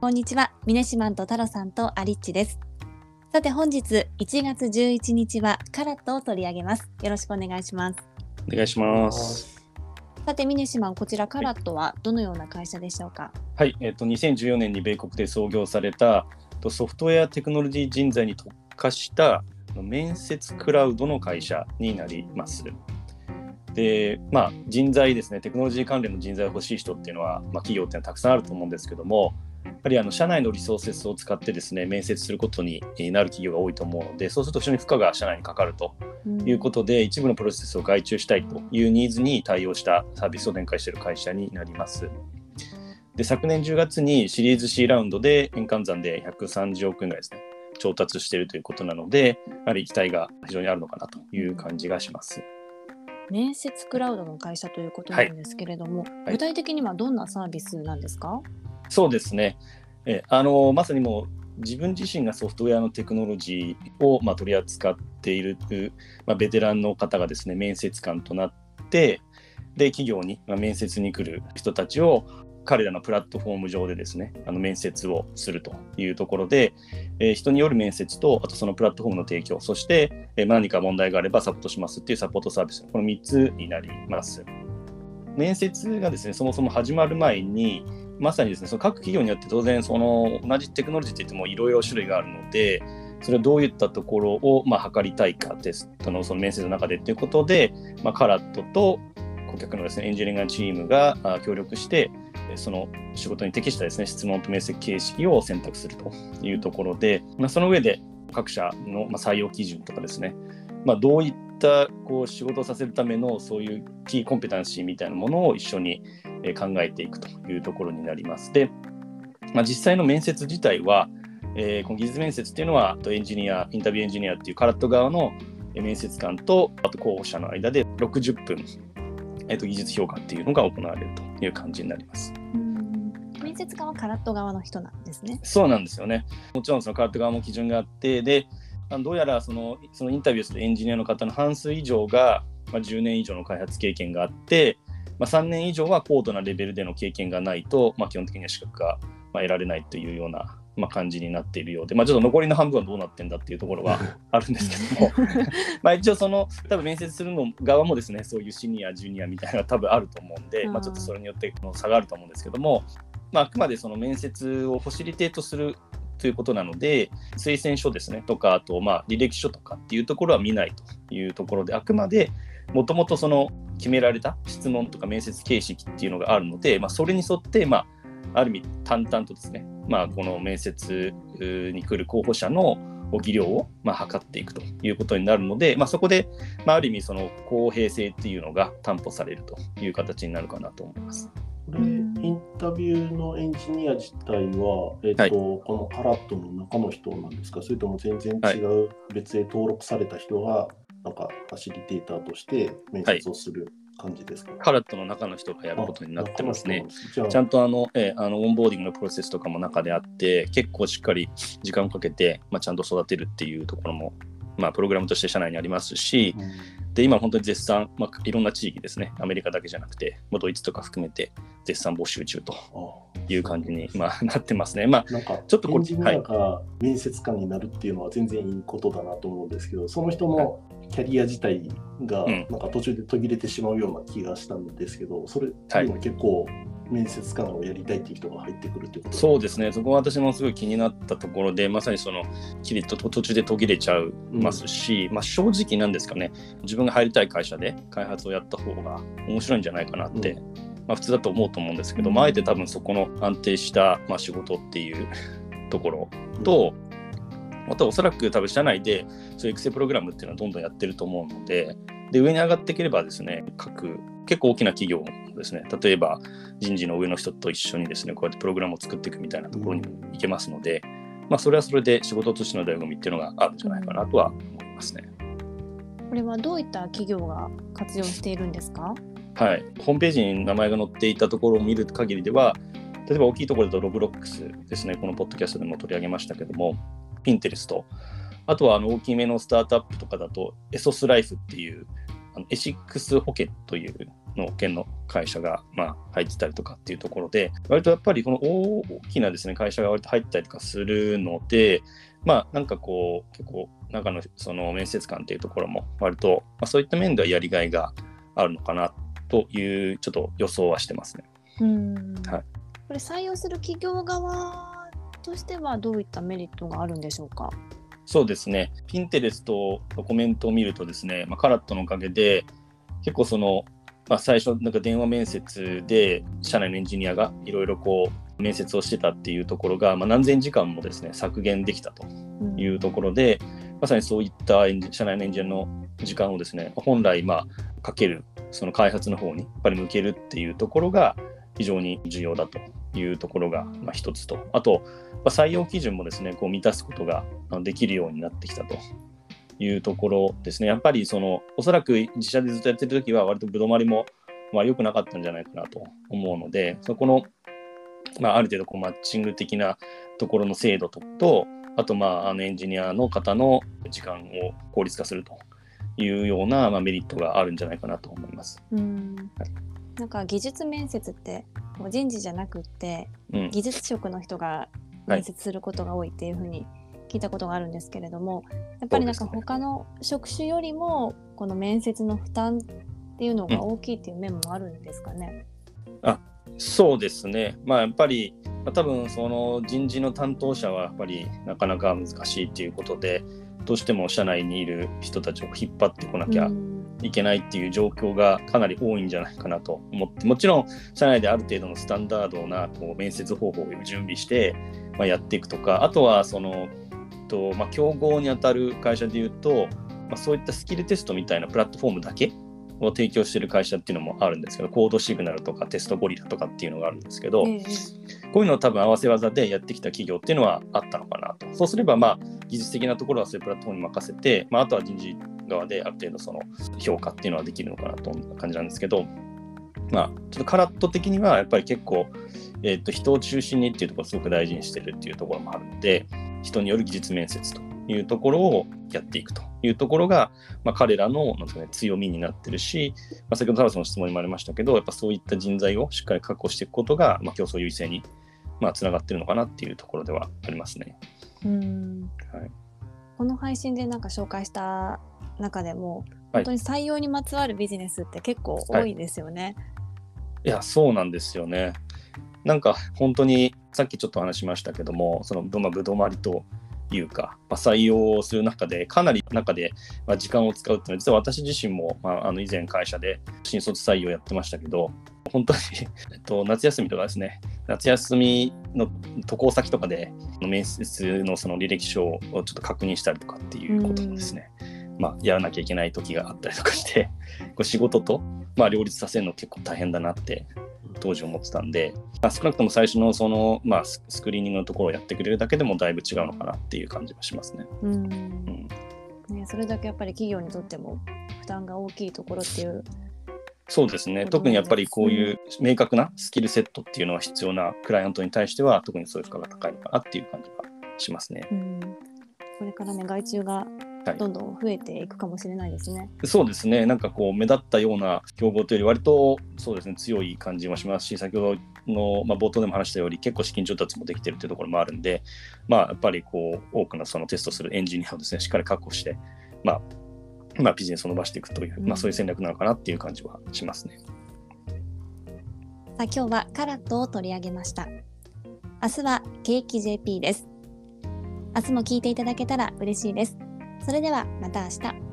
こんにちは、ミネシマンとタロさんとアリッチです。さて本日1月11日はカラットを取り上げます。よろしくお願いします。お願いします。さてミネシマン、こちらカラットはどのような会社でしょうか？はい、えっ、と2014年に米国で創業されたとソフトウェアテクノロジー人材に特化した面接クラウドの会社になります。で、まあ人材ですね、テクノロジー関連の人材が欲しい人っていうのは、まあ、企業っていうのはたくさんあると思うんですけども、やっぱりあの社内のリソーセスを使ってですね、面接することになる企業が多いと思うので、そうすると非常に負荷が社内にかかるということで、一部のプロセスを外注したいというニーズに対応したサービスを展開している会社になります。で昨年10月にシリーズ C ラウンドで円換算で130億円ぐらいですね、調達しているということなので、やはり期待が非常にあるのかなという感じがします。面接クラウドの会社ということなんですけれども、はい具体的にはどんなサービスなんですか？そうですね。えあのまさにもう自分自身がソフトウェアのテクノロジーを、まあ、取り扱っている、まあ、ベテランの方がですね面接官となってで企業に、まあ、面接に来る人たちを彼らのプラットフォーム上でですねあの面接をするというところで、えー人による面接とあとそのプラットフォームの提供そして、えー何か問題があればサポートしますっていうサポートサービスこの3つになります。面接がですねそもそも始まる前にまさにですねその各企業によって当然その同じテクノロジーといってもいろいろ種類があるのでそれをどういったところをまあ測りたいかテストのその面接の中でということで、まあ、カラットと顧客のですねエンジニアリングチームが協力してその仕事に適したですね質問と面接形式を選択するというところで、まあ、その上で各社のま採用基準とかですね、まあ、どういったこう仕事をさせるためのそういうキーコンペタンシーみたいなものを一緒にえー考えていくというところになります。で、まあ、実際の面接自体は、えーこの技術面接っていうのは、エンジニア、インタビューエンジニアっていうカラット側のえー面接官と、あと候補者の間で60分、えーと技術評価っていうのが行われるという感じになります。面接官はカラット側の人なんですね。そうなんですよね。もちろんそのカラット側も基準があって、で、どうやらそのそのインタビューするエンジニアの方の半数以上が、まあ、10年以上の開発経験があって、まあ、3年以上は高度なレベルでの経験がないと、まあ、基本的には資格が、まあ、得られないというような、まあ、感じになっているようで、まあ、ちょっと残りの半分はどうなってんだっていうところは あるんですけども。まあ一応その多分面接するの側もですねそういうシニアジュニアみたいなのが多分あると思うんで、うん。まあ、ちょっとそれによっての差があると思うんですけども、まあ、あくまでその面接をファシリテートするということなので推薦書ですねとかあとまあ履歴書とかっていうところは見ないというところであくまでもともとその決められた質問とか面接形式っていうのがあるので、まあ、それに沿って、まあ、ある意味淡々とですね、まあ、この面接に来る候補者の技量をまあ測っていくということになるので、まあ、そこで、まあ、ある意味その公平性っていうのが担保されるという形になるかなと思います。これ、インタビューのエンジニア自体は、えっとはい。このカラットの中の人なんですか、それとも全然違う別で登録された人が、なんかファシリテーターとして面接をする感じですか、カラットの中の人がやることになってますね。ちゃんとあの、えーあのオンボーディングのプロセスとかも中であって、結構しっかり時間をかけて、まあ、ちゃんと育てるっていうところも、まあ、プログラムとして社内にありますし、で今本当に絶賛、まあ、いろんな地域ですね、アメリカだけじゃなくて、まあ、ドイツとか含めて絶賛募集中とあいう感じに、まあ、なってますね。まあ、なんかちょっとこれエンジニアが面接官になるっていうのは全然いいことだなと思うんですけど、その人のキャリア自体がうん。なんか途中で途切れてしまうような気がしたんですけど、それってい。うのは結構面接官をやりたいっていう人が入ってくるってこと？そうですね、そこは私もすごい気になったところで、まさにその、きりと途中で途切れちゃいますし、まあ、正直なんですかね、自分が入りたい会社で開発をやった方が面白いんじゃないかなって、うん。まあ、普通だと思うと思うんですけど、まあ、あえて多分そこの安定した、まあ、仕事っていうところと、あとはおそらく多分社内でそういう育成プログラムっていうのはどんどんやってると思うので、で上に上がっていければですね、各結構大きな企業ですね、例えば人事の上の人と一緒にですね、こうやってプログラムを作っていくみたいなところにも行けますので、まあ、それはそれで仕事としての醍醐味っていうのがあるんじゃないかなとは思いますね。これはどういった企業が活用しているんですか？はい、ホームページに名前が載っていたところを見る限りでは、例えば大きいところだとロブロックスですね、このポッドキャストでも取り上げましたけども、ピンテレスト、あとはあの大きめのスタートアップとかだと、エソスライフっていう、エシックス保険というの県の会社が、まあ、入ってたりとかっていうところで、割とやっぱりこの大きなですね、会社が割と入ったりとかするので、まあ、なんかこう、結構、中のその面接官っていうところも、割と、まあ、そういった面ではやりがいがあるのかなという、ちょっと予想はしてますね。うんはい、これ、採用する企業側としては、どういったメリットがあるんでしょうか？そうですね、ピンテレストのコメントを見るとですね、まあ、カラットのおかげで、結構その、まあ、最初、なんか電話面接で、社内のエンジニアがいろいろこう、面接をしてたっていうところが、まあ、何千時間もですね、削減できたというところで、うん、まさにそういった社内のエンジニアの時間をですね、本来、まあ、かける、その開発の方にやっぱり向けるっていうところが、非常に重要だというところが、まあ、一つと、あと、ま、採用基準もですね、こう満たすことができるようになってきたというところですね。やっぱりその、おそらく自社でずっとやってるときは、割とぶどまりも、まあ、良くなかったんじゃないかなと思うので、そこの、まあ、ある程度こうマッチング的なところの精度と、とあと、まあ、あのエンジニアの方の時間を効率化するというような、まあ、メリットがあるんじゃないかなと思います。うんはいなんか技術面接って人事じゃなくって、うん、技術職の人が面接することが多いっていうふうに聞いたことがあるんですけれども、やっぱりなんか他の職種よりもこの面接の負担っていうのが大きいっていう面もあるんですかね？うん、あそうですね、まあ、やっぱり、まあ、多分その人事の担当者はやっぱりなかなか難しいっていうことで、どうしても社内にいる人たちを引っ張ってこなきゃいけないっていう状況がかなり多いんじゃないかなと思ってもちろん社内である程度のスタンダードなこう面接方法を準備して、まあ、やっていくとかあとはそのと、まあ、競合にあたる会社でいうと、まあ、そういったスキルテストみたいなプラットフォームだけを提供している会社っていうのもあるんですけどコードシグナルとかテストゴリラとかっていうのがあるんですけど、こういうのを多分合わせ技でやってきた企業っていうのはあったのかなと。そうすればまあ技術的なところはそういうプラットフォームに任せて、まあ、あとは人事側である程度その評価っていうのはできるのかなという感じなんですけど、まあ、ちょっとカラット的にはやっぱり結構、えー、と人を中心にっていうところをすごく大事にしてるっていうところもあるので人による技術面接というところをやっていくというところが、まあ、彼らのなんか、ね、強みになってるし、まあ、先ほどタラさんの質問にもありましたけどやっぱそういった人材をしっかり確保していくことが、まあ、競争優位性にまあ、つながってるのかなっていうところではありますね。うんはい、この配信でなんか紹介した中でも本当に採用にまつわるビジネスって結構多いですよね。はい、いやそうなんですよね。なんか本当にさっきちょっと話しましたけどもそのぶどまりというか、まあ、採用する中でかなり中で、まあ、時間を使うっていうのは実は私自身も、まあ、あの以前会社で新卒採用やってましたけど本当に えっと、夏休みとかですね。夏休みの渡航先とかで面接のその履歴書をちょっと確認したりとかっていうこともですね、まあ、やらなきゃいけない時があったりとかして こう仕事と、まあ、両立させるの結構大変だなって当時思ってたんで、まあ、少なくとも最初のその、まあ、スクリーニングのところをやってくれるだけでもだいぶ違うのかなっていう感じがしますね。うん、うん。ねそれだけやっぱり企業にとっても負担が大きいところっていう。そうですね。特にやっぱりこういう明確なスキルセットっていうのは必要なクライアントに対しては、特にそういう負荷が高いのかなっていう感じがしますね。うん、これからね、外注がどんどん増えていくかもしれないですね。はい、そうですね。なんかこう、目立ったような競合というより、割とそうですね、強い感じもしますし、先ほどの、まあ、冒頭でも話したように、結構資金調達もできてるというところもあるんで、まあ、やっぱりこう、多くのそのテストするエンジニアをですね、しっかり確保して、まあ、まあ、ビジネスを伸ばしていくという、まあ、そういう戦略なのかなっていう感じはしますね。さあ今日はカラットを取り上げました。明日はケーキ JP です。明日も聞いていただけたら嬉しいです。それではまた明日。